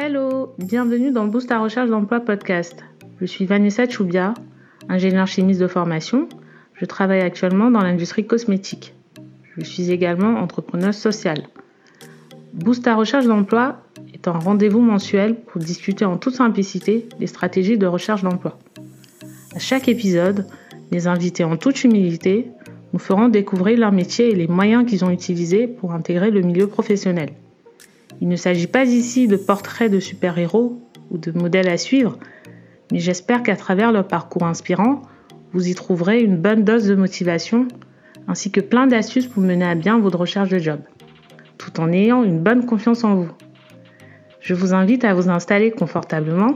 Hello, bienvenue dans Boost à recherche d'emploi podcast. Je suis Vanessa Choubia, ingénieure chimiste de formation. Je travaille actuellement dans l'industrie cosmétique. Je suis également entrepreneuse sociale. Boost à recherche d'emploi est un rendez-vous mensuel pour discuter en toute simplicité des stratégies de recherche d'emploi. À chaque épisode, les invités en toute humilité nous feront découvrir leur métier et les moyens qu'ils ont utilisés pour intégrer le milieu professionnel. Il ne s'agit pas ici de portraits de super-héros ou de modèles à suivre, mais j'espère qu'à travers leur parcours inspirant, vous y trouverez une bonne dose de motivation ainsi que plein d'astuces pour mener à bien votre recherche de job, tout en ayant une bonne confiance en vous. Je vous invite à vous installer confortablement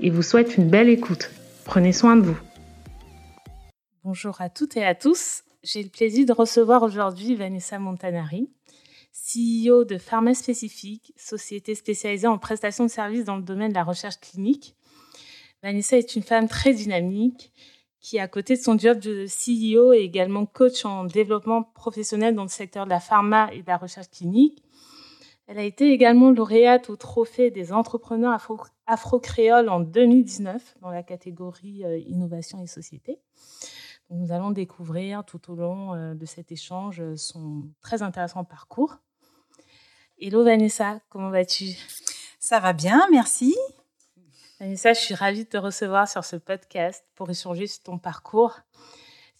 et vous souhaite une belle écoute. Prenez soin de vous. Bonjour à toutes et à tous. J'ai le plaisir de recevoir aujourd'hui Vanessa Montanari, CEO de Pharma Spécifique, société spécialisée en prestations de services dans le domaine de la recherche clinique. Vanessa est une femme très dynamique qui, à côté de son job de CEO, est également coach en développement professionnel dans le secteur de la pharma et de la recherche clinique. Elle a été également lauréate au trophée des entrepreneurs afro-créoles en 2019 dans la catégorie euh, innovation et société. Nous allons découvrir tout au long euh, de cet échange euh, son très intéressant parcours. Hello Vanessa, comment vas-tu? Ça va bien, merci. Vanessa, je suis ravie de te recevoir sur ce podcast pour échanger sur ton parcours.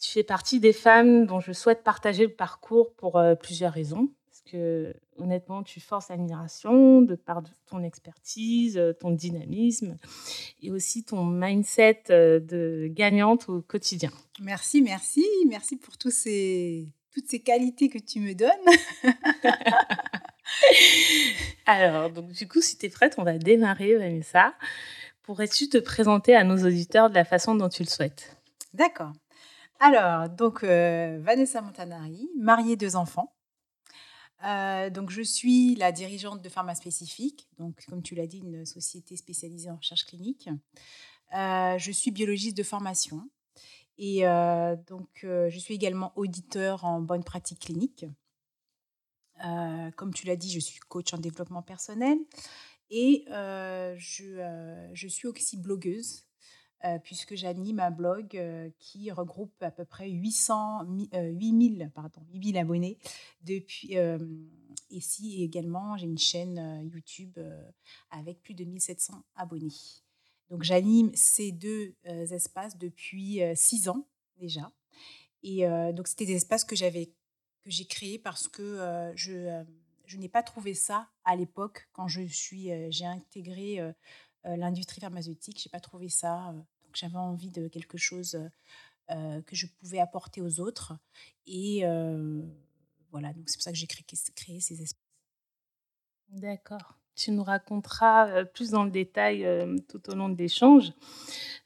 Tu fais partie des femmes dont je souhaite partager le parcours pour euh, plusieurs raisons que honnêtement, tu forces l'admiration de par ton expertise, euh, ton dynamisme et aussi ton mindset euh, de gagnante au quotidien. Merci, merci, merci pour tous ces, toutes ces qualités que tu me donnes. Alors, donc du coup, si tu es prête, on va démarrer, Vanessa. Pourrais-tu te présenter à nos auditeurs de la façon dont tu le souhaites? D'accord. Alors, donc, euh, Vanessa Montanari, mariée, deux enfants. Euh, donc, je suis la dirigeante de Pharma Spécifique, donc comme tu l'as dit, une société spécialisée en recherche clinique. Euh, je suis biologiste de formation et euh, donc je suis également auditeur en bonne pratique clinique. comme tu l'as dit, je suis coach en développement personnel et je, je, suis aussi blogueuse euh, puisque j'anime un blog euh, qui regroupe à peu près 800, 8000 euh, pardon, 8000 abonnés. Depuis, ici également, j'ai une chaîne YouTube avec plus de 1700 abonnés. Donc j'anime ces deux espaces depuis six ans déjà. Et donc c'était des espaces que j'avais que j'ai créés parce que je, je n'ai pas trouvé ça à l'époque quand je suis j'ai intégré l'industrie pharmaceutique. J'ai pas trouvé ça j'avais envie de quelque chose euh, que je pouvais apporter aux autres. Et euh, voilà, donc c'est pour ça que j'ai créé, créé, ces espaces. D'accord. Tu nous raconteras euh, plus dans le détail tout au long de l'échange.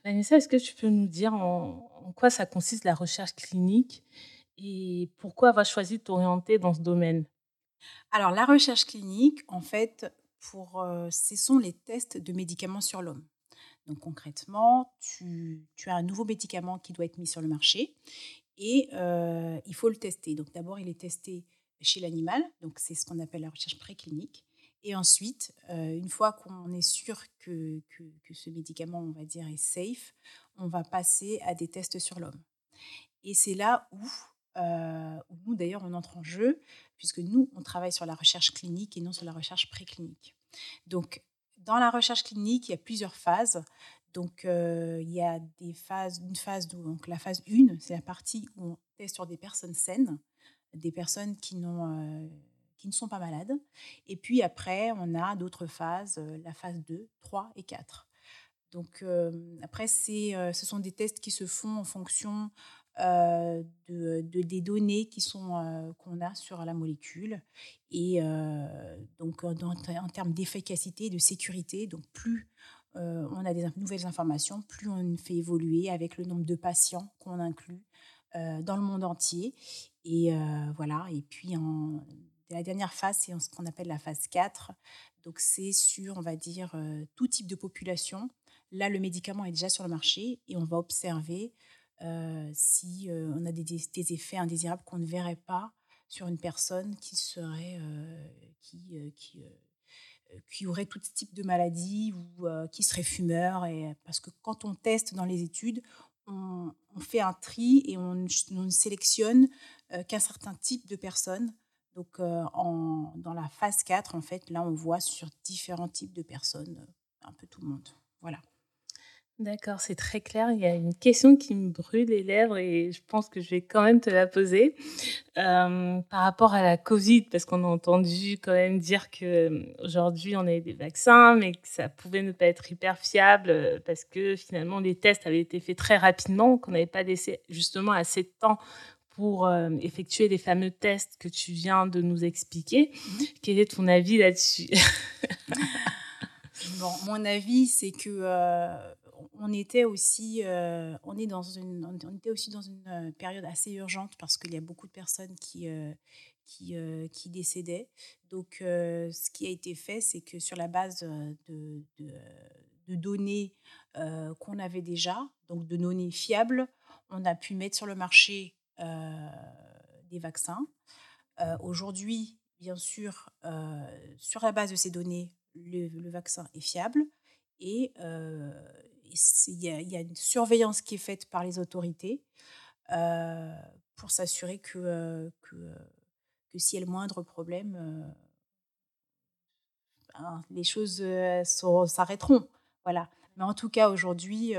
Vanessa, est-ce que tu peux nous dire en, en, quoi ça consiste la recherche clinique et pourquoi avoir choisi de t'orienter dans ce domaine? Alors, la recherche clinique, en fait, pour, ce sont les tests de médicaments sur l'homme. Donc concrètement, tu, as un nouveau médicament qui doit être mis sur le marché et il faut le tester. Donc d'abord, il est testé chez l'animal, donc c'est ce qu'on appelle la recherche préclinique. Et ensuite, une fois qu'on est sûr que, que, ce médicament, on va dire, est safe, on va passer à des tests sur l'homme. Et c'est là où, où nous, d'ailleurs, on entre en jeu, puisque nous, on travaille sur la recherche clinique et non sur la recherche préclinique. Donc, dans la recherche clinique, il y a plusieurs phases. Donc, euh, il y a des phases, une phase, donc la phase 1, c'est la partie où on teste sur des personnes saines, des personnes qui, euh, qui ne sont pas malades. Et puis après, on a d'autres phases, euh, la phase 2, 3 et 4. Donc, après, c'est, ce sont des tests qui se font en fonction euh, de, des données qui sont euh, qu'on a sur la molécule et euh, donc en, termes d'efficacité et de sécurité donc plus on a des nouvelles informations plus on fait évoluer avec le nombre de patients qu'on inclut dans le monde entier et voilà et puis la dernière phase c'est ce qu'on appelle la phase 4 donc c'est sur on va dire tout type de population. Là le médicament est déjà sur le marché et on va observer si euh, on a des, effets indésirables qu'on ne verrait pas sur une personne qui serait, euh, qui, qui auraient tout type de maladie ou qui seraient fumeurs. Et, parce que quand on teste dans les études, on, fait un tri et on, ne sélectionne qu'un certain type de personnes. Donc, en, dans la phase 4, en fait, là, on voit sur différents types de personnes un peu tout le monde. Voilà. D'accord, c'est très clair. Il y a une question qui me brûle les lèvres et je pense que je vais quand même te la poser. Euh, par rapport à la Covid, parce qu'on a entendu quand même dire qu'aujourd'hui on a des vaccins, mais que ça pouvait ne pas être hyper fiable parce que finalement les tests avaient été faits très rapidement, qu'on n'avait pas laissé justement assez de temps pour euh, effectuer les fameux tests que tu viens de nous expliquer. Mmh. Quel est ton avis là-dessus? Bon, mon avis, c'est que on était aussi, euh, on est dans une, on était aussi dans une euh, période assez urgente parce qu'il y a beaucoup de personnes qui, euh, qui, qui, décédaient. Donc, ce qui a été fait, c'est que sur la base de, données qu'on avait déjà, donc de données fiables, on a pu mettre sur le marché des vaccins. Aujourd'hui, bien sûr, sur la base de ces données, le vaccin est fiable et il y, a une surveillance qui est faite par les autorités euh, pour s'assurer que, euh, que, que s'il y a le moindre problème, euh, ben, les choses s'arrêteront. Voilà. Mais en tout cas, aujourd'hui,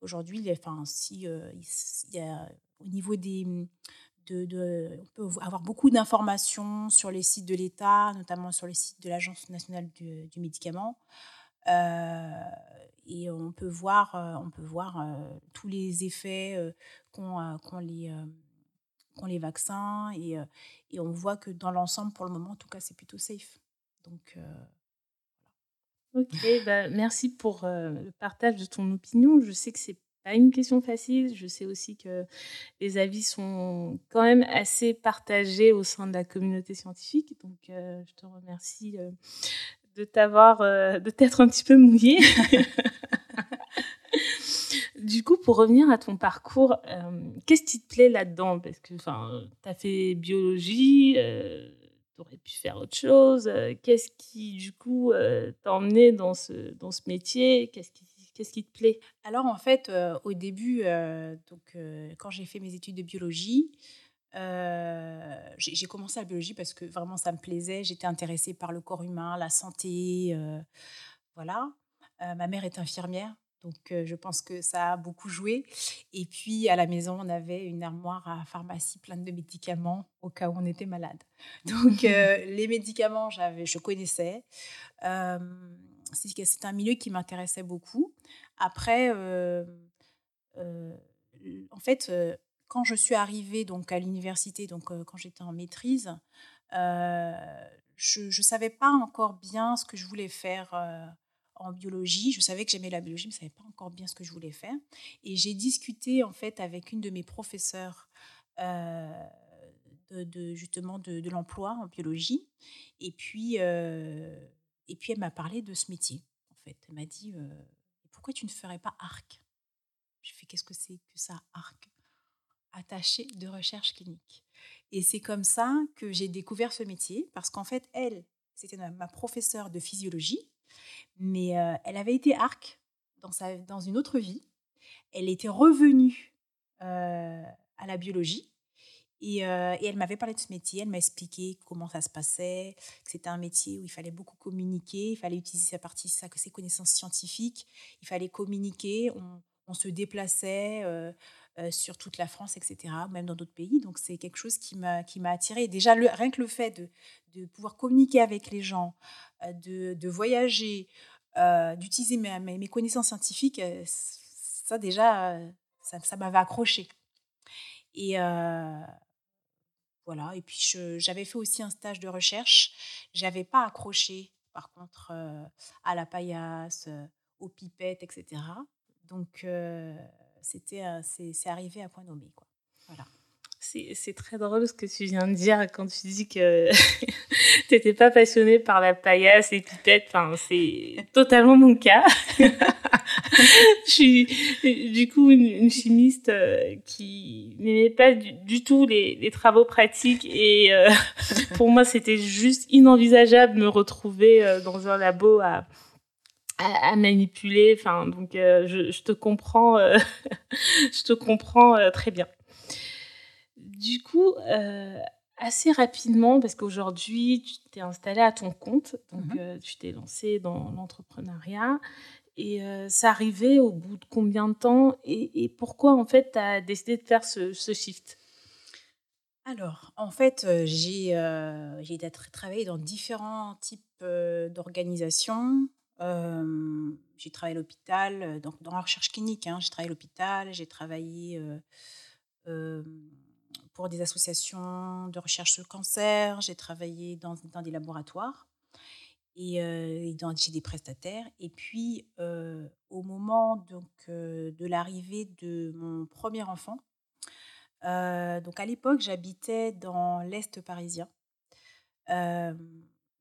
aujourd'hui enfin, si, au niveau des. De, de, on peut avoir beaucoup d'informations sur les sites de l'État, notamment sur les sites de l'Agence nationale du, médicament. Euh, et on peut voir, euh, on peut voir euh, tous les effets qu'ont les, les vaccins et, et, on voit que dans l'ensemble, pour le moment, en tout cas, c'est plutôt safe. Donc, Ok, bah, merci pour le partage de ton opinion. Je sais que c'est pas une question facile. Je sais aussi que les avis sont quand même assez partagés au sein de la communauté scientifique. Donc, je te remercie de t'avoir, euh, de t'être un petit peu mouillé. du coup, pour revenir à ton parcours, euh, qu'est-ce qui te plaît là-dedans? Parce que tu as fait biologie, euh, tu aurais pu faire autre chose. Qu'est-ce qui, du coup, t'a emmené dans ce, dans ce métier? Qu'est-ce qui, qu'est-ce qui te plaît? Alors, en fait, au début, donc, quand j'ai fait mes études de biologie, euh, j'ai commencé la biologie parce que vraiment ça me plaisait. J'étais intéressée par le corps humain, la santé. Euh, voilà. Euh, ma mère est infirmière, donc je pense que ça a beaucoup joué. Et puis à la maison, on avait une armoire à pharmacie pleine de médicaments au cas où on était malade. Donc les médicaments, je connaissais. C'est un milieu qui m'intéressait beaucoup. Après, en fait, quand je suis arrivée donc à l'université, donc quand j'étais en maîtrise, je ne savais pas encore bien ce que je voulais faire en biologie. Je savais que j'aimais la biologie, mais je ne savais pas encore bien ce que je voulais faire. Et j'ai discuté en fait avec une de mes professeurs de, justement de, l'emploi en biologie. Et puis, et puis elle m'a parlé de ce métier. En fait, elle m'a dit pourquoi tu ne ferais pas arc? Je fais qu'est-ce que c'est que ça arc? Attachée de recherche clinique. Et c'est comme ça que j'ai découvert ce métier, parce qu'en fait, elle, c'était ma professeure de physiologie, mais euh, elle avait été arc dans, sa, dans une autre vie. Elle était revenue euh, à la biologie. Et, euh, et elle m'avait parlé de ce métier, elle m'a expliqué comment ça se passait, que c'était un métier où il fallait beaucoup communiquer, il fallait utiliser sa partie, ses connaissances scientifiques, il fallait communiquer, on, on se déplaçait, sur toute la France, etc., même dans d'autres pays. Donc c'est quelque chose qui m'a qui m'a attiré. Déjà rien que le fait de, de pouvoir communiquer avec les gens, euh, de, de voyager, euh, d'utiliser mes, mes, connaissances scientifiques, ça déjà ça, ça m'avait accroché. Et voilà. Et puis j'avais fait aussi un stage de recherche. J'avais pas accroché par contre à la paillasse, aux pipettes, etc. Donc c'était, euh, c'est, arrivé à point nommé. Quoi. Voilà. C'est, très drôle ce que tu viens de dire quand tu dis que tu n'étais pas passionné par la paillasse et pipette. Enfin, c'est totalement mon cas. je suis du coup une, chimiste euh, qui n'aimait pas du, tout les, travaux pratiques et euh, pour moi c'était juste inenvisageable de me retrouver dans un labo à, à, manipuler. Enfin donc je, je, te comprends, je te comprends très bien. Du coup, assez rapidement, parce qu'aujourd'hui, tu t'es installé à ton compte, donc mmh tu t'es lancé dans l'entrepreneuriat. Et ça arrivait au bout de combien de temps et, pourquoi en fait tu as décidé de faire ce, shift? Alors, en fait, j'ai euh, travaillé dans différents types d'organisations. J'ai travaillé à l'hôpital, donc dans la recherche clinique. Hein, j'ai travaillé à l'hôpital, j'ai travaillé pour des associations de recherche sur le cancer, j'ai travaillé dans, dans des laboratoires et, dans, chez des prestataires. Et puis, au moment donc, de l'arrivée de mon premier enfant, donc à l'époque, j'habitais dans l'Est parisien.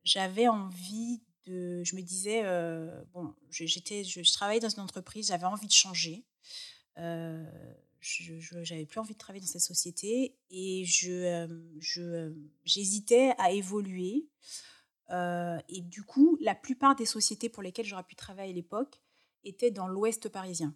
j'avais envie Je me disais, bon, j'étais, je, travaillais dans une entreprise, j'avais envie de changer. je n'avais plus envie de travailler dans cette société et je, je, j'hésitais à évoluer. Euh, et du coup, la plupart des sociétés pour lesquelles j'aurais pu travailler à l'époque étaient dans l'ouest parisien.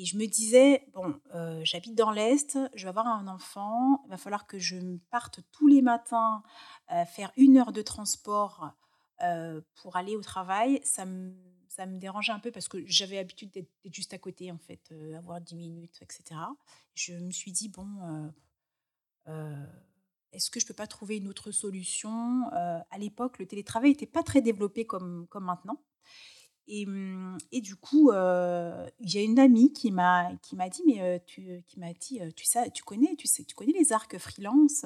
Et je me disais, bon, euh, j'habite dans l'Est, je vais avoir un enfant, il va falloir que je parte tous les matins euh, faire une heure de transport pour aller au travail. Ça me, dérangeait un peu parce que j'avais l'habitude d'être juste à côté, en fait, avoir 10 minutes, etc. Je me suis dit, bon, est-ce que je peux pas trouver une autre solution? Euh, À l'époque, le télétravail n'était pas très développé comme maintenant. Et, mmh, et du coup, euh, il y a une amie qui m'a qui m'a dit mais euh, tu qui m'a dit tu sais tu connais tu sais tu connais les arcs freelance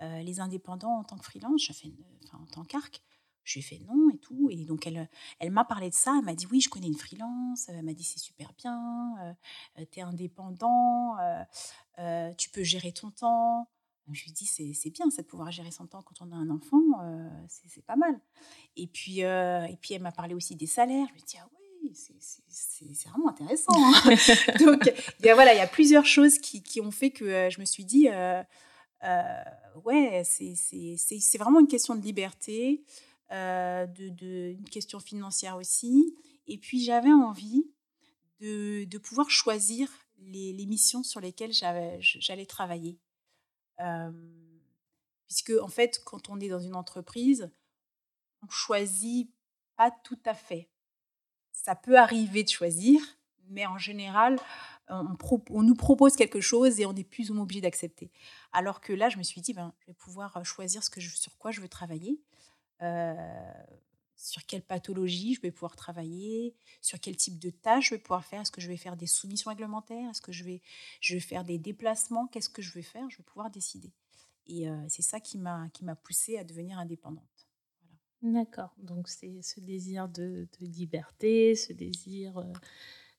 les indépendants en tant que freelance? Je fais enfin en tant qu'arc. Je lui ai fait non et tout. Et donc elle elle m'a parlé de ça. Elle m'a dit oui je connais une freelance. Elle m'a dit c'est super bien tu es indépendant tu peux gérer ton temps je lui dis, c'est bien, de pouvoir gérer son temps quand on a un enfant, euh, c'est pas mal. Et puis, euh, et puis elle m'a parlé aussi des salaires. Je lui dis, ah oui, c'est vraiment intéressant. Hein. Donc, il voilà, il y a plusieurs choses qui, qui ont fait que euh, je me suis dit, ouais, c'est vraiment une question de liberté, de, de, une question financière aussi. Et puis, j'avais envie de, de pouvoir choisir les, les missions sur lesquelles j'allais travailler puisque, en fait, quand on est dans une entreprise, on choisit pas tout à fait. Ça peut arriver de choisir, mais en général, on, nous propose quelque chose et on est plus ou moins obligé d'accepter. Alors que là, je me suis dit, ben, je vais pouvoir choisir sur quoi je veux travailler. Sur quelle pathologie je vais pouvoir travailler, sur quel type de tâches je vais pouvoir faire. Est-ce que je vais faire des soumissions réglementaires Est-ce que je vais, je vais faire des déplacements Qu'est-ce que je vais faire Je vais pouvoir décider. Et euh, c'est ça qui m'a qui m'a poussée à devenir indépendante. D'accord. Donc c'est ce désir de, liberté, ce désir euh,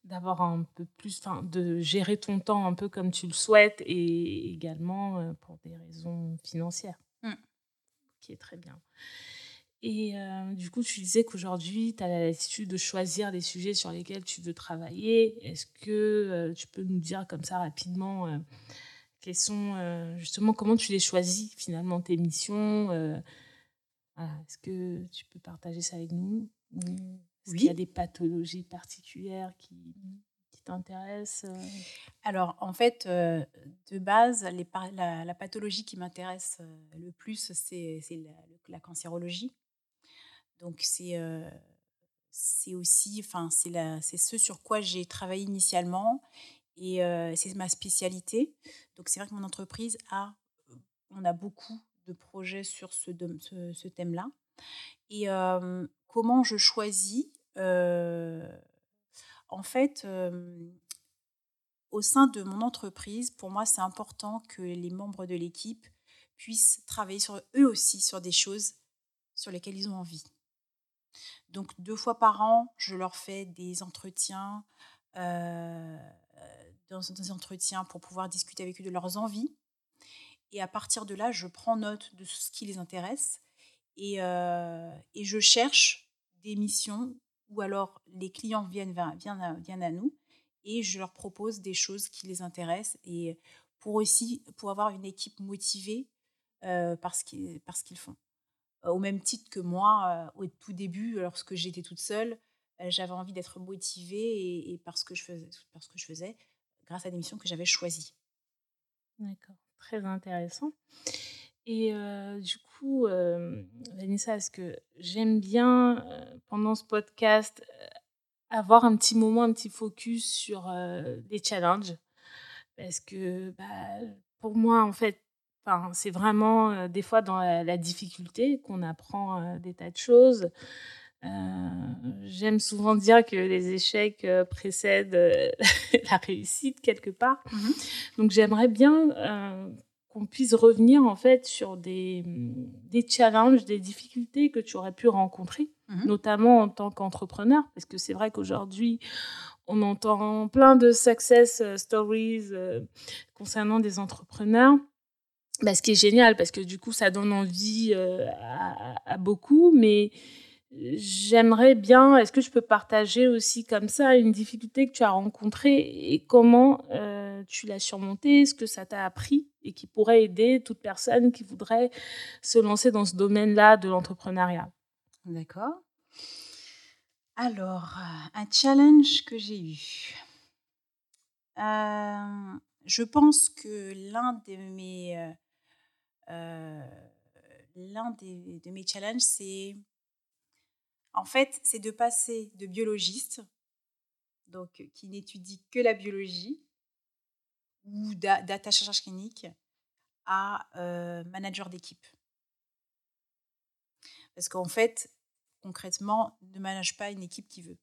d'avoir un peu plus, enfin, de gérer ton temps un peu comme tu le souhaites et également euh, pour des raisons financières. Mmh. Qui est très bien. Et euh, du coup, tu disais qu'aujourd'hui, tu as la latitude de choisir les sujets sur lesquels tu veux travailler. Est-ce que euh, tu peux nous dire comme ça rapidement euh, quels sont justement comment tu les choisis finalement tes missions Est-ce que tu peux partager ça avec nous? Est-ce qu'il y a des pathologies particulières qui, qui t'intéressent Alors en fait, de base, les la, la, pathologie qui m'intéresse le plus, c'est la, la cancérologie. Donc c'est aussi, enfin c'est ce sur quoi j'ai travaillé initialement et c'est ma spécialité. Donc c'est vrai que mon entreprise a, on a beaucoup de projets sur ce, ce, ce thème-là. Et comment je choisis En fait, au sein de mon entreprise, pour moi, c'est important que les membres de l'équipe puissent travailler sur eux aussi sur des choses sur lesquelles ils ont envie. Donc deux fois par an, je leur fais des entretiens, euh, dans des entretiens pour pouvoir discuter avec eux de leurs envies. Et à partir de là, je prends note de ce qui les intéresse et, euh, je cherche des missions ou alors les clients viennent, viennent, à, viennent à nous et je leur propose des choses qui les intéressent et pour aussi pour avoir une équipe motivée euh, par ce qu'ils font. Au même titre que moi, au tout début, lorsque j'étais toute seule, j'avais envie d'être motivée et, parce, que je faisais, parce que je faisais, grâce à des missions que j'avais choisies. D'accord, très intéressant. Et du coup, Vanessa, est-ce que j'aime bien, pendant ce podcast, avoir un petit moment, un petit focus sur les challenges? Parce que bah, pour moi, en fait, c'est vraiment des fois dans la, difficulté qu'on apprend des tas de choses. J'aime souvent dire que les échecs précèdent la réussite quelque part. Mmh Donc j'aimerais bien qu'on puisse revenir en fait sur des, des challenges, des difficultés que tu aurais pu rencontrer, mmh notamment en tant qu'entrepreneur, parce que c'est vrai qu'aujourd'hui, on entend plein de success stories concernant des entrepreneurs. Bah, ce qui est génial parce que du coup, ça donne envie euh, à, beaucoup. Mais j'aimerais bien, est-ce que je peux partager aussi comme ça une difficulté que tu as rencontrée et comment euh, tu l'as surmontée, ce que ça t'a appris et qui pourrait aider toute personne qui voudrait se lancer dans ce domaine-là de l'entrepreneuriat? D'accord. Alors, un challenge que j'ai eu. Euh, je pense que l'un de mes l'un de mes challenges, c'est en fait, c'est de passer de biologiste, donc qui n'étudie que la biologie, ou d'attachage clinique, à euh, manager d'équipe. Parce qu'en fait, concrètement, ne manage pas une équipe qui veut,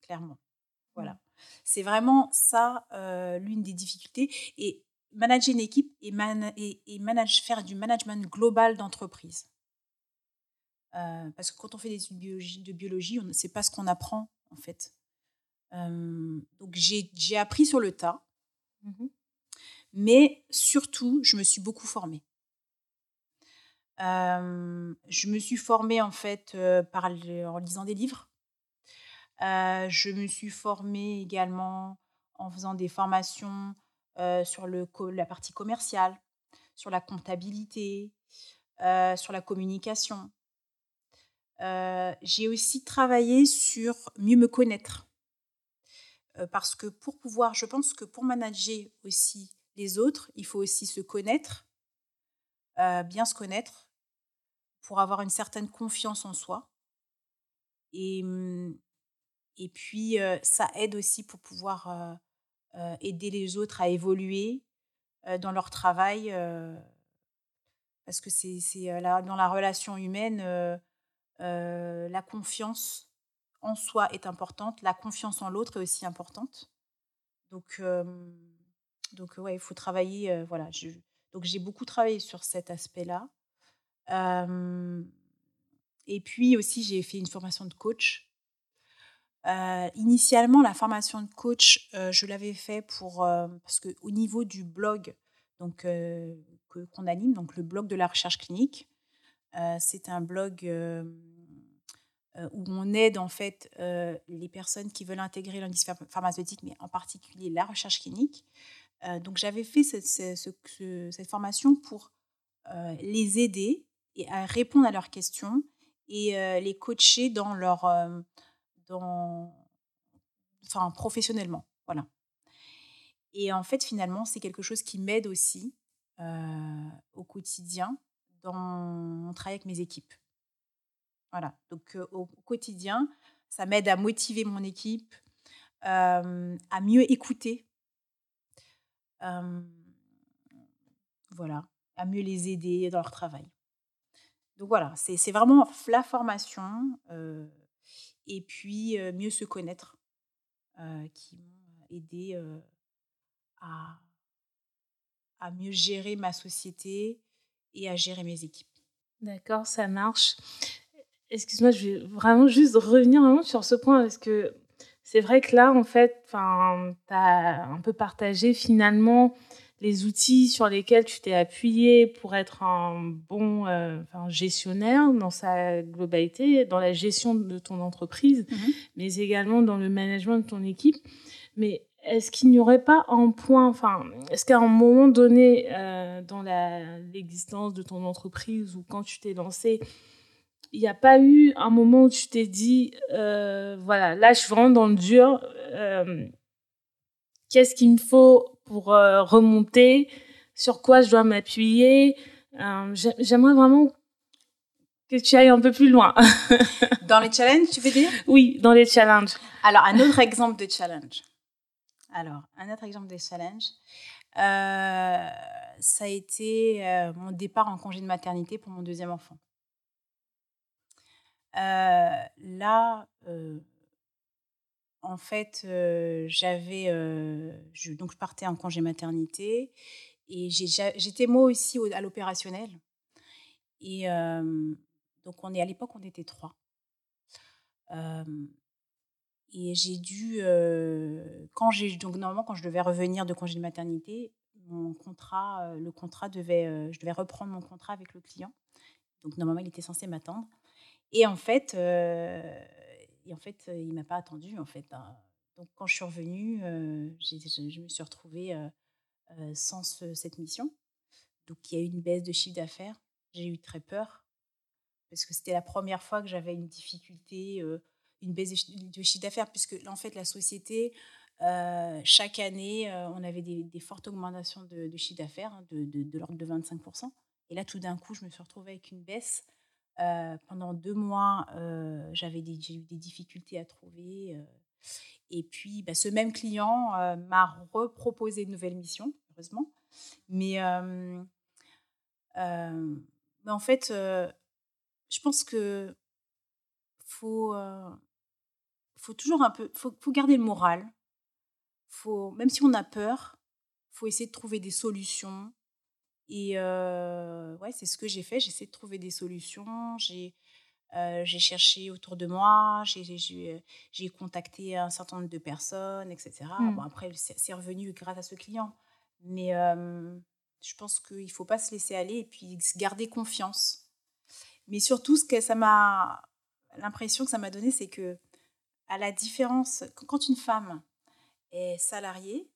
clairement. Voilà. Mmh. C'est vraiment ça euh, l'une des difficultés. Et manager une équipe et, et, manage, faire du management global d'entreprise. Euh, parce que quand on fait des études biologie, de biologie, on ne sait pas ce qu'on apprend, en fait. Euh, donc, j'ai appris sur le tas. Mmh Mais surtout, je me suis beaucoup formée. Euh, je me suis formée, en fait, par, en lisant des livres. je me suis formée également en faisant des formations euh, sur le, la partie commerciale, sur la comptabilité, euh, sur la communication. Euh, j'ai aussi travaillé sur mieux me connaître. parce que pour pouvoir, je pense que pour manager aussi les autres, il faut aussi se connaître, bien se connaître, pour avoir une certaine confiance en soi. Et, mmh, et puis, ça aide aussi pour pouvoir aider les autres à évoluer euh, dans leur travail. Euh, parce que c'est dans la relation humaine, la confiance en soi est importante, la confiance en l'autre est aussi importante. Donc, donc ouais, il faut travailler. voilà, donc j'ai beaucoup travaillé sur cet aspect-là. et puis aussi, j'ai fait une formation de coach euh, initialement, la formation de coach, euh, je l'avais fait pour euh, parce que au niveau du blog, donc qu'on anime, donc le blog de la recherche clinique, c'est un blog où on aide en fait les personnes qui veulent intégrer l'industrie pharmaceutique, mais en particulier la recherche clinique. donc j'avais fait cette, cette, formation pour les aider et à répondre à leurs questions et les coacher dans leur enfin, professionnellement. Voilà. Et en fait, finalement, c'est quelque chose qui m'aide aussi au quotidien dans mon travail avec mes équipes. Voilà. Donc, au, quotidien, ça m'aide à motiver mon équipe, à mieux écouter. voilà. À mieux les aider dans leur travail. Donc, voilà. C'est vraiment la formation et puis mieux se connaître, qui m'ont aidé à, à mieux gérer ma société et à gérer mes équipes. D'accord, ça marche. Excuse-moi, je vais vraiment juste revenir un sur ce point parce que c'est vrai que là, en fait, tu as un peu partagé finalement les outils sur lesquels tu t'es appuyé pour être un bon euh, gestionnaire dans sa globalité, dans la gestion de ton entreprise, mhm. mais également dans le management de ton équipe. Mais est-ce qu'il n'y aurait pas un point, enfin, est-ce qu'à un moment donné euh, dans l'existence de ton entreprise ou quand tu t'es lancé, il n'y a pas eu un moment où tu t'es dit, euh, voilà, là je suis vraiment dans le dur, qu'est-ce qu'il me faut pour euh, remonter, sur quoi je dois m'appuyer. Euh, j'aimerais vraiment que tu ailles un peu plus loin. dans les challenges, tu veux dire? Oui, dans les challenges. Alors, un autre exemple de challenge. Alors, un autre exemple de challenge. Euh, ça a été mon départ en congé de maternité pour mon deuxième enfant. là, en fait, j'avais, je, donc je partais en congé maternité et j'étais moi aussi à l'opérationnel. Et donc on est à l'époque on était trois. et j'ai dû, quand j'ai donc normalement quand je devais revenir de congé de maternité, mon contrat, le contrat devait, je devais reprendre mon contrat avec le client. Donc normalement il était censé m'attendre. Et en fait et en fait, il ne m'a pas attendu, en fait. Hein. Donc, quand je suis revenue, je, me suis retrouvée sans cette mission. Donc, il y a eu une baisse de chiffre d'affaires. J'ai eu très peur parce que c'était la première fois que j'avais une difficulté, une baisse de chiffre d'affaires, puisque en fait, la société, chaque année, on avait des, fortes augmentations de, chiffre d'affaires, hein, de l'ordre de 25%. Et là, tout d'un coup, je me suis retrouvée avec une baisse euh, pendant deux mois, euh, j'avais j'ai eu des difficultés à trouver. Euh. et puis, bah, ce même client m'a reproposé une nouvelle mission, heureusement. Mais, en fait, je pense que faut, toujours un peu, faut garder le moral. Faut, même si on a peur, faut essayer de trouver des solutions et ouais, c'est ce que j'ai fait. J'ai essayé de trouver des solutions. J'ai j'ai cherché autour de moi. J'ai contacté un certain nombre de personnes, etc. Bon, mmh. après, c'est revenu grâce à ce client. Mais je pense qu'il ne faut pas se laisser aller et puis garder confiance. Mais surtout, ce que ça m'a l'impression que ça m'a donné, c'est que à la différence, quand une femme est salariée,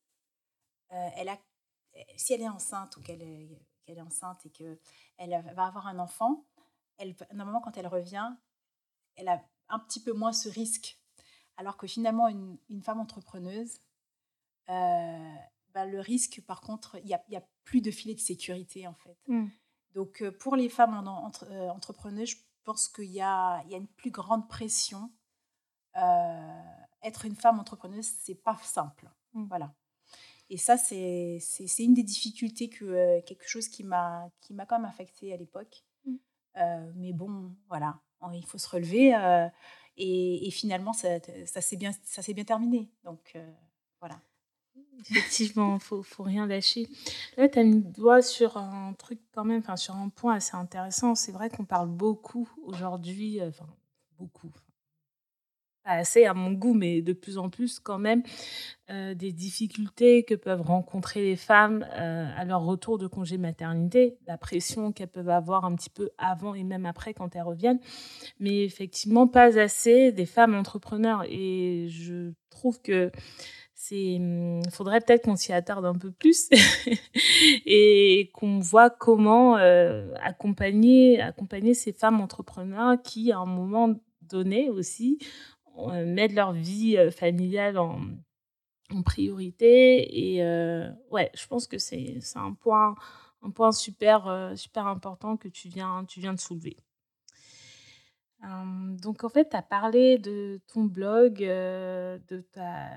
elle a si elle est enceinte ou qu'elle est, est, enceinte et qu'elle va avoir un enfant, elle, normalement, quand elle revient, elle a un petit peu moins ce risque. Alors que finalement, une, femme entrepreneuse, euh, bah, le risque, par contre, il n'y a, a, plus de filet de sécurité, en fait. Mmh. Donc, euh, pour les femmes en, euh, entrepreneuses, je pense qu'il y, y a, une plus grande pression. être une femme entrepreneuse, c'est pas simple. Mmh. Voilà. Et ça, c'est une des difficultés, que, euh, quelque chose qui m'a quand même affectée à l'époque. Mmh. Euh, mais bon, voilà, il faut se relever. Euh, et, et, finalement, ça, ça s'est bien, bien terminé. Donc, voilà. Effectivement, il ne faut, faut, rien lâcher. Là, tu as mis le doigt sur un truc quand même, enfin, sur un point assez intéressant. C'est vrai qu'on parle beaucoup aujourd'hui, enfin, beaucoup, pas assez à mon goût, mais de plus en plus quand même, euh, des difficultés que peuvent rencontrer les femmes euh, à leur retour de congé maternité, la pression qu'elles peuvent avoir un petit peu avant et même après quand elles reviennent, mais effectivement pas assez des femmes entrepreneurs. Et je trouve que c'est hum, faudrait peut-être qu'on s'y attarde un peu plus et qu'on voit comment euh, accompagner accompagner ces femmes entrepreneurs qui à un moment donné aussi mettre leur vie euh, familiale en, priorité. Et euh, ouais, je pense que c'est un point, un point super, super important que tu viens, tu viens de soulever. donc en fait, tu as parlé de ton blog, de, ta,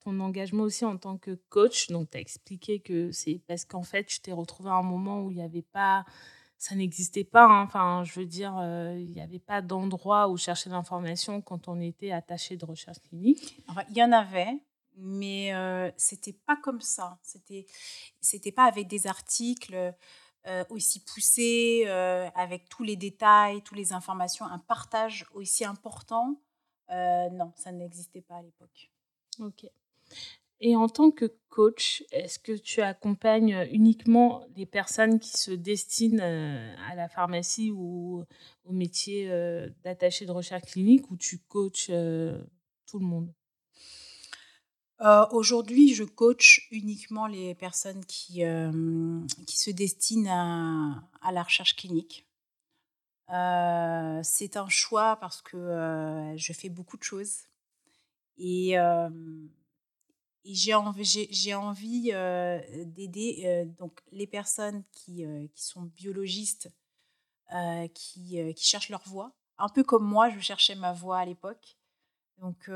ton engagement aussi en tant que coach. Donc tu as expliqué que c'est parce qu'en fait, tu t'es retrouvé à un moment où il n'y avait pas ça n'existait pas. Hein. Enfin, je veux dire, euh, il n'y avait pas d'endroit où chercher l'information quand on était attaché de recherche clinique. il y en avait, mais euh, c'était pas comme ça. C'était, c'était pas avec des articles euh, aussi poussés, euh, avec tous les détails, toutes les informations, un partage aussi important. non, ça n'existait pas à l'époque. Ok. Et en tant que coach, est-ce que tu accompagnes uniquement les personnes qui se destinent euh, à la pharmacie ou au métier euh, d'attaché de recherche clinique ou tu coaches euh, tout le monde? Aujourd'hui, je coach uniquement les personnes qui, qui se destinent à, la recherche clinique. c'est un choix parce que je fais beaucoup de choses. Et j'ai envie, envie d'aider donc les personnes qui, qui sont biologistes, qui, qui cherchent leur voie, un peu comme moi, je cherchais ma voie à l'époque. Donc,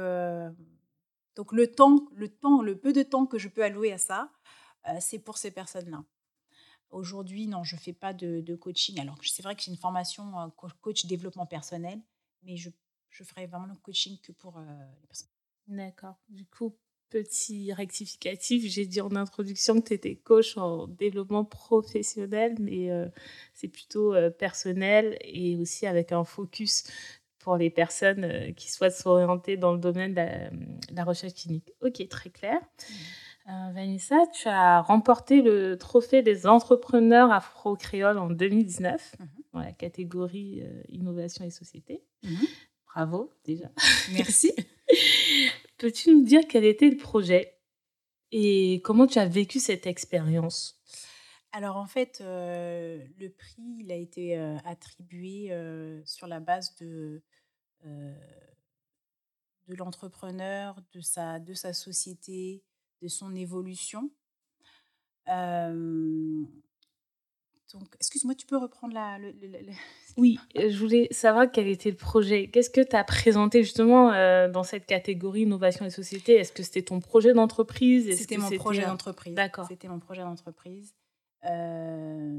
donc le temps, le temps, le peu de temps que je peux allouer à ça, c'est pour ces personnes-là. Aujourd'hui, non, je ne fais pas de, de, coaching. Alors, c'est vrai que j'ai une formation coach développement personnel, mais je, je ferai vraiment le coaching que pour les personnes. D'accord. Du coup, petit rectificatif, j'ai dit en introduction que tu étais coach en développement professionnel, mais euh, c'est plutôt euh, personnel et aussi avec un focus pour les personnes euh, qui souhaitent s'orienter dans le domaine de la, recherche clinique. Ok, très clair. Vanessa, tu as remporté le trophée des entrepreneurs afro-créoles en 2019 mhm. dans la catégorie innovation et société. Mhm. Bravo déjà. Merci. Peux-tu nous dire quel était le projet et comment tu as vécu cette expérience? Alors en fait, euh, le prix, il a été euh, attribué euh, sur la base de, de l'entrepreneur, de sa, de sa société, de son évolution. Donc, excuse-moi, tu peux reprendre la. Oui, euh, je voulais savoir quel était le projet. Qu'est-ce que tu as présenté justement euh, dans cette catégorie innovation et société? Est-ce que c'était ton projet d'entreprise? C'était mon projet d'entreprise. D'accord. C'était mon projet d'entreprise. Euh,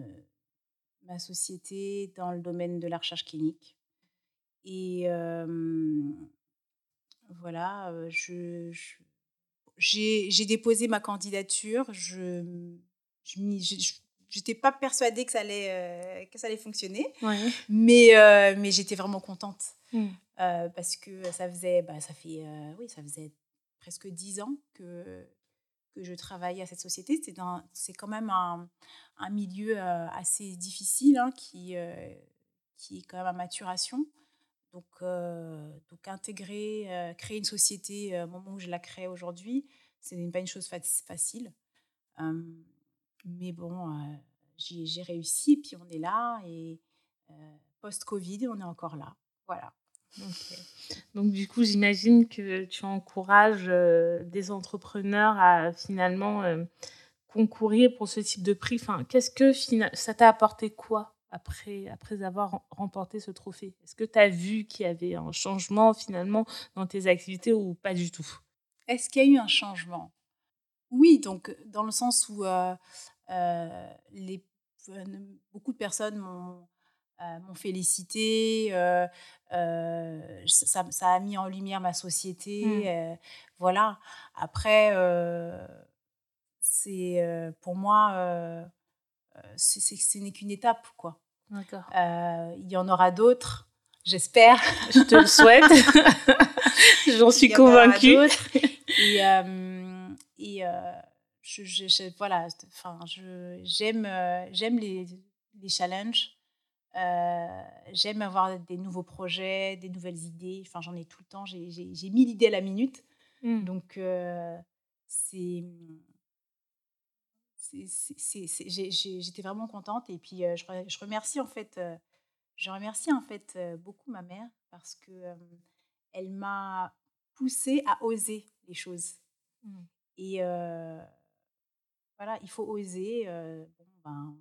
ma société dans le domaine de la recherche clinique. Et voilà, je, j'ai déposé ma candidature. Je, je, je j'étais pas persuadée que ça allait, euh, que ça allait fonctionner. Mais, euh, mais j'étais vraiment contente. Hmm. Euh, parce que ça faisait, bah, ça fait, oui, ça faisait presque dix ans que, que je travaillais à cette société. C'est quand même un, un milieu assez difficile hein, qui, qui est quand même à maturation. Donc, donc intégrer, créer une société au moment où je la crée aujourd'hui, ce n'est pas une chose facile. Mais bon, euh, j'ai réussi, puis on est là, et euh, post-Covid, on est encore là. Voilà. Donc du coup, j'imagine que tu encourages euh, des entrepreneurs à finalement concourir pour ce type de prix. Enfin, qu'est-ce que ça t'a apporté quoi après, après avoir remporté ce trophée? Est-ce que tu as vu qu'il y avait un changement finalement dans tes activités ou pas du tout? Est-ce qu'il y a eu un changement? Oui, donc dans le sens où euh, les, beaucoup de personnes m'ont euh, m'ont félicité, euh, ça, ça, a mis en lumière ma société. Mmh. voilà. Après, c'est pour moi, ce n'est qu'une étape, quoi. D'accord. il y en aura d'autres, j'espère. Je te le souhaite. J'en suis convaincue. Et, et je, voilà, enfin, j'aime, euh, j'aime les, les challenges. Euh, j'aime avoir des nouveaux projets, des nouvelles idées. Enfin, j'en ai tout le temps. J'ai, j'ai, mis l'idée à la minute. Mmh. Donc, euh, c'est, j'étais vraiment contente. Et puis, je, je, remercie en fait, je remercie en fait beaucoup ma mère parce que elle m'a poussée à oser les choses. Mmh. Et voilà, il faut oser. bon, ben,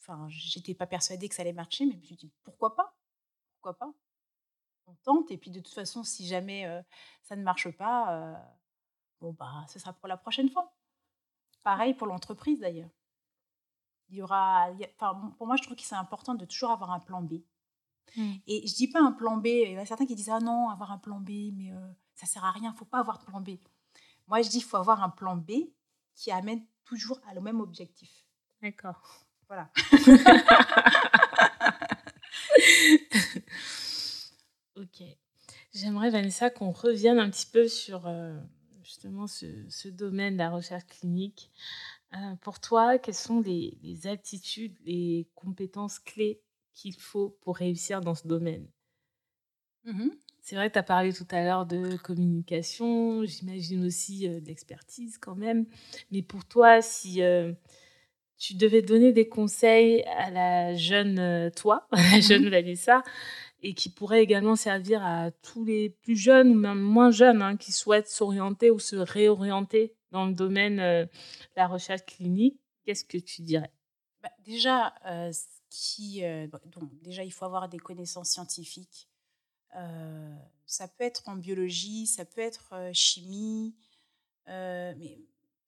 enfin, j'étais pas persuadée que ça allait marcher, mais je me suis dit pourquoi pas? Pourquoi pas? On tente et puis de toute façon, si jamais ça ne marche pas, bon bah, ce sera pour la prochaine fois. Pareil pour l'entreprise d'ailleurs. Il y aura, pour moi, je trouve que c'est important de toujours avoir un plan B. Mmh. Et je dis pas un plan B. Il y a certains qui disent ah non, avoir un plan B, mais ça sert à rien. Faut pas avoir de plan B. Moi, je dis il faut avoir un plan B qui amène toujours à le même objectif. D'accord. Voilà. ok. J'aimerais, Vanessa, qu'on revienne un petit peu sur euh, justement ce, domaine de la recherche clinique. Euh, pour toi, quelles sont les, les aptitudes, les compétences clés qu'il faut pour réussir dans ce domaine? Mmh C'est vrai que tu as parlé tout à l'heure de communication, j'imagine aussi euh, d'expertise quand même. Mais pour toi, si euh, tu devais donner des conseils à la jeune toi, à la mmh jeune Vanessa, et qui pourrait également servir à tous les plus jeunes ou même moins jeunes hein, qui souhaitent s'orienter ou se réorienter dans le domaine de la recherche clinique, qu'est-ce que tu dirais? Bah, Déjà, qui, donc, déjà, il faut avoir des connaissances scientifiques. Ça peut être en biologie, ça peut être chimie, mais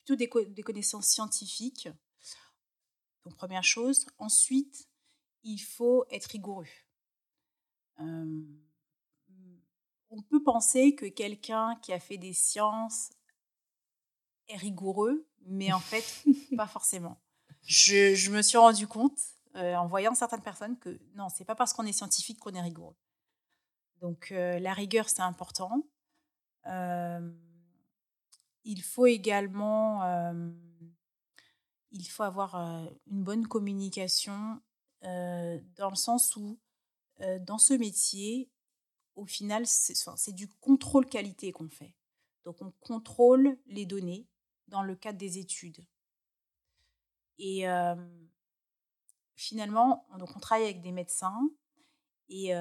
plutôt des, des, connaissances scientifiques. Donc, première chose. Ensuite, il faut être rigoureux on peut penser que quelqu'un qui a fait des sciences est rigoureux, mais en fait, pas forcément. Je, me suis rendu compte, en voyant certaines personnes, que non, c'est pas parce qu'on est scientifique qu'on est rigoureux. Donc, la rigueur, c'est important. il faut également, il faut avoir une bonne communication dans le sens où dans ce métier, au final, c'est du contrôle qualité qu'on fait. Donc, on contrôle les données dans le cadre des études. Et finalement, donc on travaille avec des médecins. Et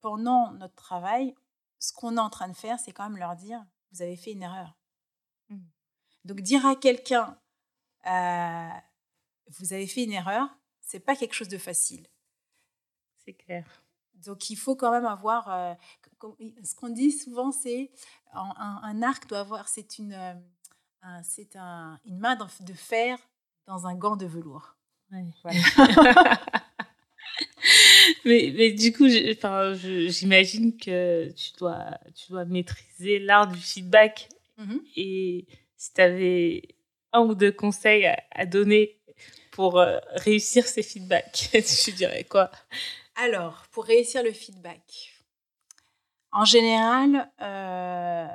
pendant notre travail, ce qu'on est en train de faire, c'est quand même leur dire, vous avez fait une erreur. Mmh. Donc, dire à quelqu'un, vous avez fait une erreur, c'est pas quelque chose de facile. C'est clair. Donc il faut quand même avoir, euh, ce qu'on dit souvent, c'est un, arc doit avoir, c'est une, c'est un, une main de fer dans un gant de velours. mais, mais, du coup, j'imagine que tu dois, tu dois maîtriser l'art du feedback. Mmh Et si tu avais un ou deux conseils à, donner pour euh, réussir ces feedbacks, tu dirais quoi? Alors, pour réussir le feedback, en général, euh,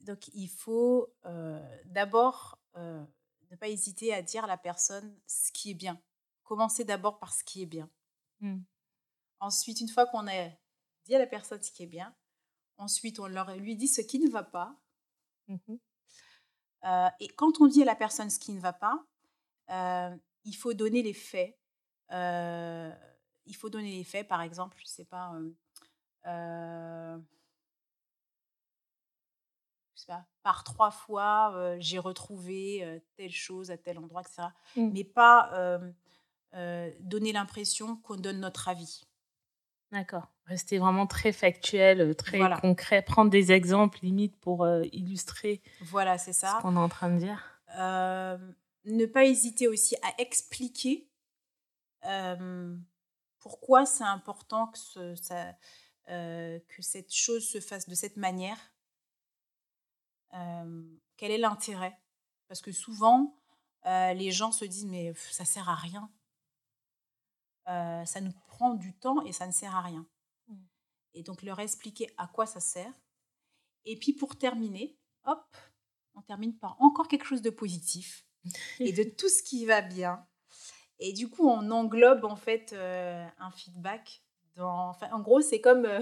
donc il faut euh, d'abord ne pas hésiter à dire à la personne ce qui est bien. Commencer d'abord par ce qui est bien. Mmh. Ensuite, une fois qu'on a dit à la personne ce qui est bien, ensuite on leur, lui dit ce qui ne va pas. Mmh et quand on dit à la personne ce qui ne va pas, il faut donner les faits il faut donner les faits, par exemple, je sais pas, euh, sais pas, par trois fois, j'ai retrouvé telle chose à tel endroit, etc. Mmh. Mais pas donner l'impression qu'on donne notre avis. D'accord. Rester vraiment très factuel, très concret, prendre des exemples limite pour illustrer voilà, c'est ça. ce qu'on est en train de dire. ne pas hésiter aussi à expliquer pourquoi c'est important que, ça, euh, que cette chose se fasse de cette manière Quel est l'intérêt? Parce que souvent, euh, les gens se disent mais ça sert à rien. Euh, ça nous prend du temps et ça ne sert à rien. Mmh. Et donc leur expliquer à quoi ça sert. Et puis pour terminer, hop, on termine par encore quelque chose de positif et de tout ce qui va bien et du coup, on englobe en fait euh, un feedback. Dans... Enfin, en gros, c'est comme. Euh...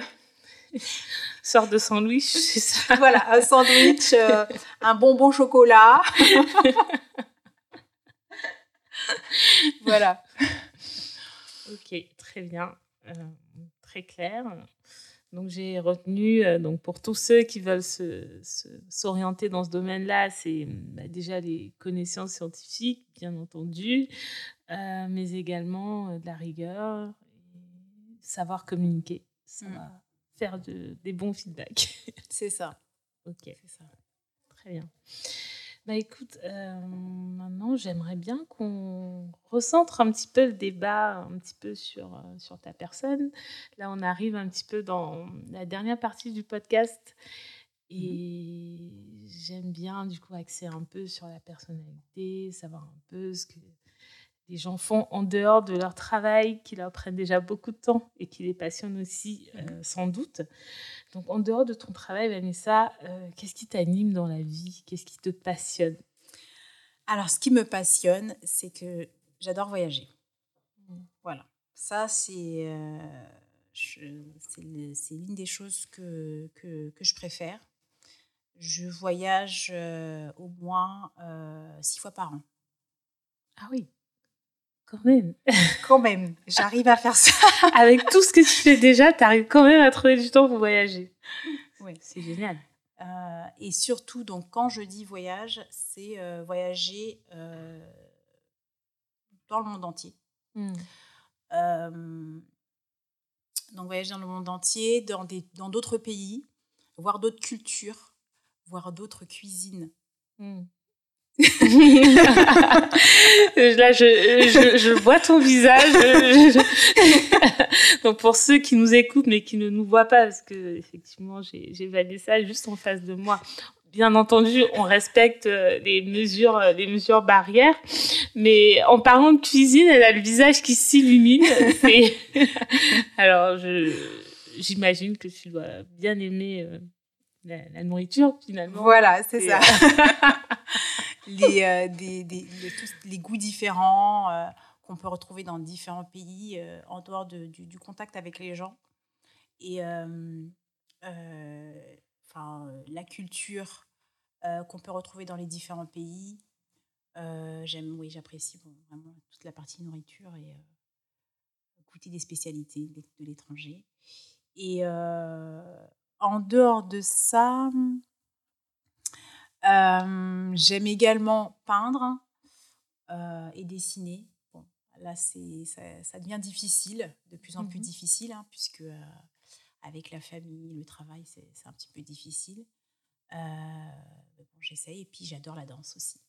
Sorte de sandwich, c'est ça? Voilà, un sandwich, euh, un bonbon chocolat. voilà. Ok, très bien. Euh, très clair. Donc j'ai retenu, donc pour tous ceux qui veulent s'orienter dans ce domaine-là, c'est bah, déjà les connaissances scientifiques, bien entendu, euh, mais également euh, de la rigueur, savoir communiquer. Ça mmh. va faire de, des bons feedbacks. C'est ça. ok. C'est ça. Très bien. Bah écoute, euh, maintenant j'aimerais bien qu'on recentre un petit peu le débat, un petit peu sur, sur ta personne. Là, on arrive un petit peu dans la dernière partie du podcast. Mmh et j'aime bien du coup axer un peu sur la personnalité, savoir un peu ce que les gens font en dehors de leur travail, qui leur prennent déjà beaucoup de temps et qui les passionnent aussi, euh, sans doute. Donc, en dehors de ton travail, Vanessa, euh, qu'est-ce qui t'anime dans la vie? Qu'est-ce qui te passionne? Alors, ce qui me passionne, c'est que j'adore voyager. Mmh. Voilà. Ça, c'est euh, c'est l'une des choses que, que, que, je préfère. Je voyage au moins six fois par an. Ah oui quand même. Quand même, j'arrive à faire ça. Avec tout ce que tu fais déjà, tu arrives quand même à trouver du temps pour voyager. Oui, c'est génial. Euh, et surtout, donc, quand je dis voyage, c'est euh, voyager euh, dans le monde entier. Hmm. donc, voyager dans le monde entier, dans d'autres dans pays, voir d'autres cultures, voir d'autres cuisines. Hmm. Là, je, je, vois ton visage. Donc, pour ceux qui nous écoutent mais qui ne nous voient pas, parce que effectivement, j'ai ça juste en face de moi. Bien entendu, on respecte euh, les mesures, euh, les mesures barrières, mais en parlant de cuisine, elle a le visage qui s'illumine. Alors, j'imagine que tu dois bien aimer euh, la, nourriture finalement. Voilà, c'est ça. Les, euh, des, les, goûts différents euh, qu'on peut retrouver dans différents pays euh, en dehors de, du, contact avec les gens. Et enfin, la culture qu'on peut retrouver dans les différents pays. J'aime, oui, j'apprécie vraiment toute la partie nourriture et goûter des spécialités de l'étranger. Et en dehors de ça, j'aime également peindre et dessiner. Bon, là, c'est, ça, devient difficile, de plus en plus mmh difficile, hein, puisque avec la famille, le travail, c'est, un petit peu difficile. bon, j'essaye et puis j'adore la danse aussi.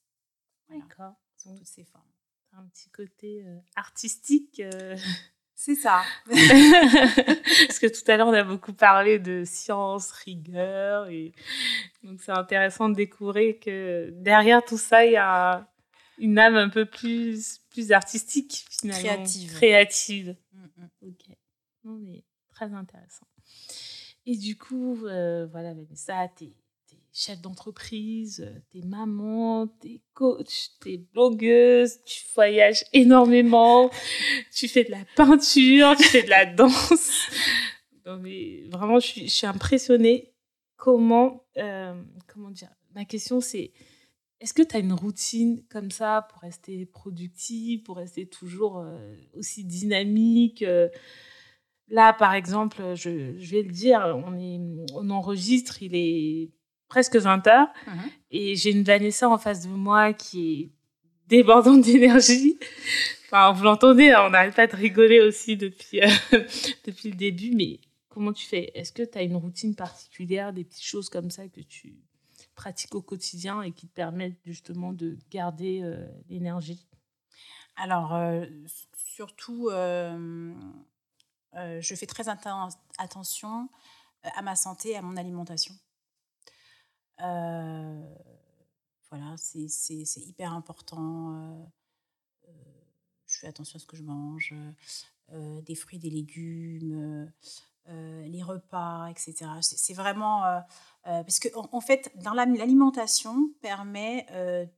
D'accord. Sous toutes ses formes. Un petit côté artistique. C'est ça. Parce que tout à l'heure, on a beaucoup parlé de science, rigueur. Et donc, c'est intéressant de découvrir que derrière tout ça, il y a une âme un peu plus, plus artistique, finalement. Créative. Créative. Mm, mm. Ok. Non, mais très intéressant. Et du coup, euh, voilà, Vanessa, t'es chef d'entreprise, euh, t'es maman, t'es coach, t'es blogueuse, tu voyages énormément, tu fais de la peinture, tu fais de la danse. vraiment, je suis, impressionnée. Comment, euh, comment dire Ma question, c'est est-ce que tu as une routine comme ça pour rester productive, pour rester toujours euh, aussi dynamique Là, par exemple, je, vais le dire, on enregistre, il est presque 20 heures. Mhm. Et j'ai une Vanessa en face de moi qui est débordante d'énergie. Enfin, vous l'entendez, hein, on n'arrête pas de rigoler aussi depuis, euh, depuis le début. Mais comment tu fais? Est-ce que tu as une routine particulière, des petites choses comme ça que tu pratiques au quotidien et qui te permettent justement de garder euh, l'énergie? Alors, euh, surtout, je fais très attention à ma santé, à mon alimentation. Euh, voilà, c'est hyper important. Euh, euh, je fais attention à ce que je mange, des fruits, des légumes, les repas, etc. C'est vraiment parce que en, fait, dans l'alimentation permet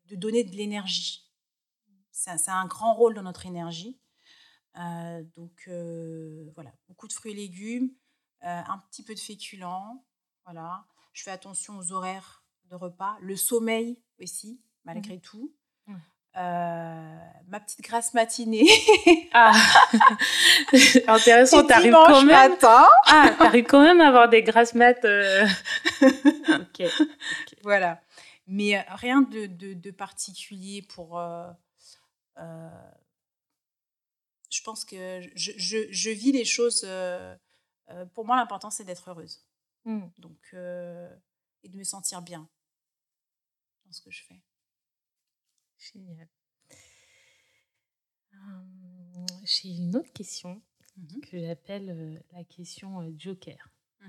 de donner de l'énergie. C'est un grand rôle dans notre énergie. donc voilà, beaucoup de fruits et légumes, un petit peu de féculents, voilà. Je fais attention aux horaires de repas, le sommeil aussi, malgré mmh. tout. Mmh. Euh, ma petite grasse matinée. ah, intéressant. T'arrives quand même. Matin. Ah, t'arrives quand même à avoir des grasses mat. Euh. ok. Voilà. Mais euh, rien de, de, particulier pour. je pense que je, je, je, vis les choses. pour moi, l'important, c'est d'être heureuse. Mmh. Donc, euh, et de me sentir bien dans ce que je fais. Génial. J'ai une autre question mmh que j'appelle euh, la question euh, Joker. Mmh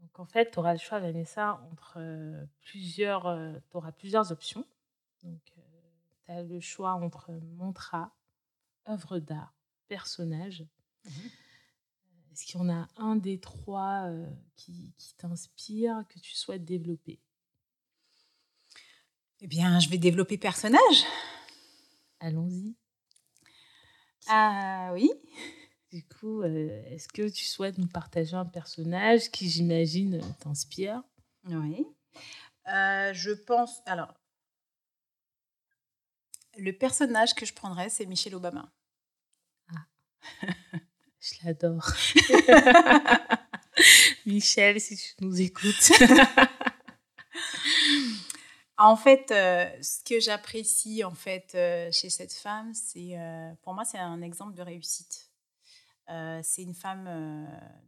Donc en fait, tu auras le choix, Vanessa, entre plusieurs, tu auras plusieurs options. Donc tu as le choix entre mantra, œuvre d'art, personnage. Mmh Est-ce qu'il y en a un des trois qui, qui t'inspire, que tu souhaites développer? Eh bien, je vais développer personnage. Allons-y. Ah oui. Du coup, est-ce que tu souhaites nous partager un personnage qui, j'imagine, t'inspire? Oui. je pense. Alors, le personnage que je prendrais, c'est Michelle Obama. Ah. je l'adore. Michel, si tu nous écoutes. en fait, euh, ce que j'apprécie en fait euh, chez cette femme, c'est euh, pour moi c'est un exemple de réussite. c'est une femme,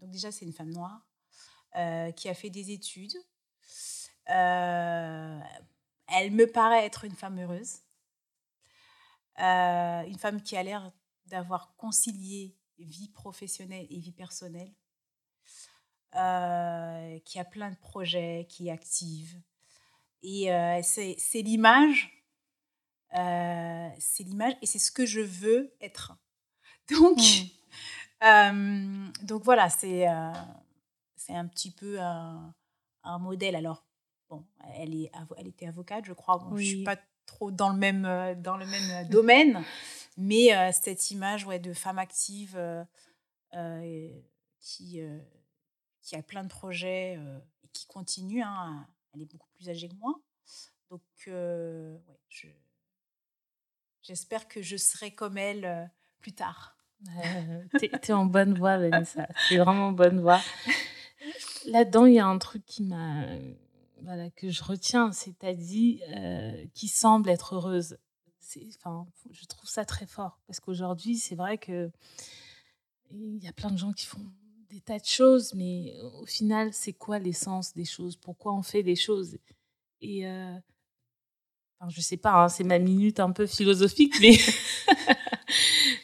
donc déjà c'est une femme noire qui a fait des études. elle me paraît être une femme heureuse. Une femme qui a l'air d'avoir concilié vie professionnelle et vie personnelle, euh, qui a plein de projets, qui est active. Et euh, c'est l'image, c'est l'image, et c'est ce que je veux être. Donc, mmh. donc voilà, c'est c'est un petit peu un, un, modèle. Alors, bon, elle, est, elle était avocate, je crois. Bon, Je ne suis pas trop dans le même, euh, dans le même euh, domaine, mais cette image ouais, de femme active qui, qui a plein de projets et qui continue, hein, elle est beaucoup plus âgée que moi. Donc, j'espère que je serai comme elle plus tard. tu es, en bonne voie, Vanessa. Tu es vraiment en bonne voie. Là-dedans, il y a un truc qui m'a voilà, que je retiens, c'est-à-dire euh, qui semble être heureuse. Enfin, je trouve ça très fort. Parce qu'aujourd'hui, c'est vrai que il y a plein de gens qui font des tas de choses, mais au final, c'est quoi l'essence des choses? Pourquoi on fait des choses? Et euh, je sais pas, hein, c'est ma minute un peu philosophique, mais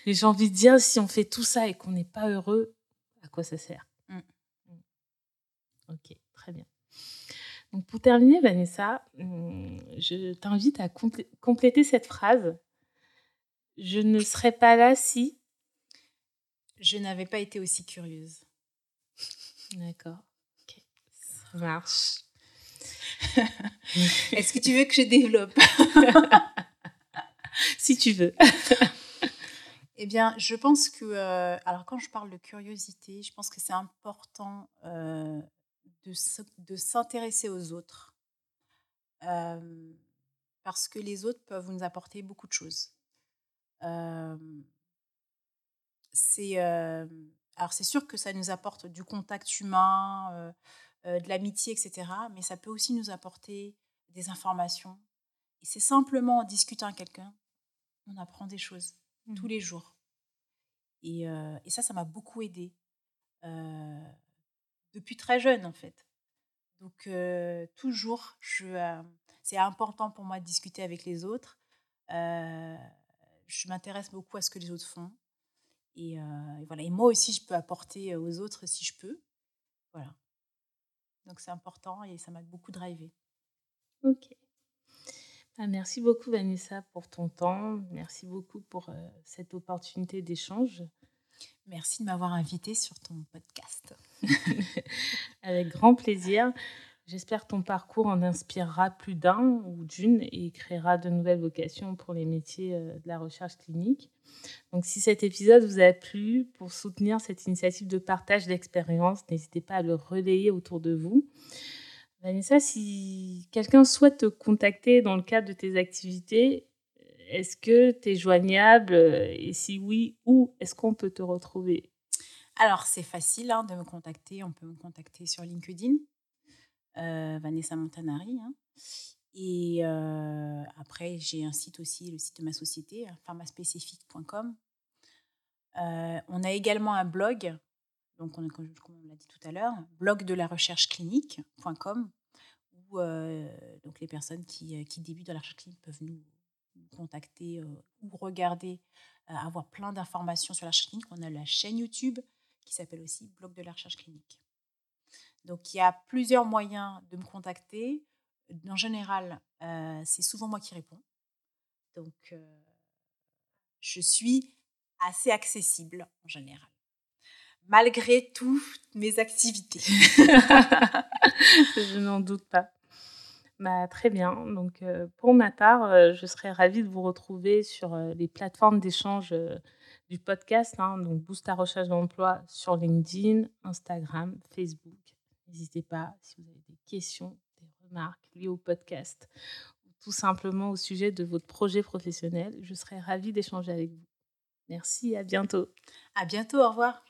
j'ai envie de dire, si on fait tout ça et qu'on n'est pas heureux, à quoi ça sert mmh. Mmh. Ok, très bien. Donc pour terminer, Vanessa, hum, je t'invite à compléter cette phrase. Je ne serais pas là si je n'avais pas été aussi curieuse. D'accord. Ça marche. Est-ce que tu veux que je développe? Si tu veux. eh bien, je pense que, euh, alors quand je parle de curiosité, je pense que c'est important euh, de, s'intéresser aux autres. parce que les autres peuvent nous apporter beaucoup de choses. c'est alors c'est sûr que ça nous apporte du contact humain, de l'amitié, etc. Mais ça peut aussi nous apporter des informations. Et c'est simplement en discutant avec quelqu'un, on apprend des choses tous mmh. les jours. Et, et ça, ça m'a beaucoup aidé depuis très jeune en fait. Donc toujours, c'est important pour moi de discuter avec les autres. je m'intéresse beaucoup à ce que les autres font. Et, voilà. Et moi aussi, je peux apporter aux autres si je peux. Voilà. Donc c'est important et ça m'a beaucoup drivé. Ok. Bah, merci beaucoup Vanessa pour ton temps. Merci beaucoup pour cette opportunité d'échange. Merci de m'avoir invité sur ton podcast. Avec grand plaisir. J'espère que ton parcours en inspirera plus d'un ou d'une et créera de nouvelles vocations pour les métiers euh, de la recherche clinique. Donc, si cet épisode vous a plu, pour soutenir cette initiative de partage d'expérience, n'hésitez pas à le relayer autour de vous. Vanessa, si quelqu'un souhaite te contacter dans le cadre de tes activités, est-ce que tu es joignable Et si oui, où est-ce qu'on peut te retrouver? Alors, c'est facile hein, de me contacter. On peut me contacter sur LinkedIn, euh, Vanessa Montanari. Hein. Et euh, après, j'ai un site aussi, le site de ma société, pharmaspécifique.com. Euh, on a également un blog, donc on, comme on l'a dit tout à l'heure, blog de la recherche clinique.com, où donc les personnes qui, qui débutent dans la recherche clinique peuvent nous contacter ou regarder, avoir plein d'informations sur la recherche clinique. On a la chaîne YouTube qui s'appelle aussi Blog de la recherche clinique. Donc il y a plusieurs moyens de me contacter. En général, c'est souvent moi qui réponds. Donc je suis assez accessible en général, malgré toutes mes activités. je n'en doute pas. Bah, très bien. Donc, euh, pour ma part, euh, je serais ravie de vous retrouver sur euh, les plateformes d'échange du podcast, hein, donc Boost à recherche d'emploi sur LinkedIn, Instagram, Facebook. N'hésitez pas si vous avez des questions, des remarques liées au podcast ou tout simplement au sujet de votre projet professionnel. Je serais ravie d'échanger avec vous. Merci, à bientôt. À bientôt, au revoir.